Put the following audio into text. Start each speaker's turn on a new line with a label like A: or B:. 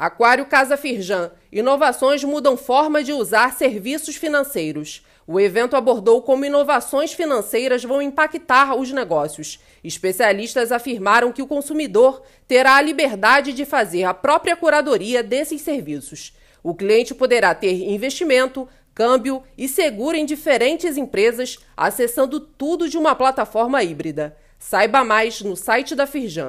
A: Aquário Casa Firjan. Inovações mudam forma de usar serviços financeiros. O evento abordou como inovações financeiras vão impactar os negócios. Especialistas afirmaram que o consumidor terá a liberdade de fazer a própria curadoria desses serviços. O cliente poderá ter investimento, câmbio e seguro em diferentes empresas, acessando tudo de uma plataforma híbrida. Saiba mais no site da Firjan.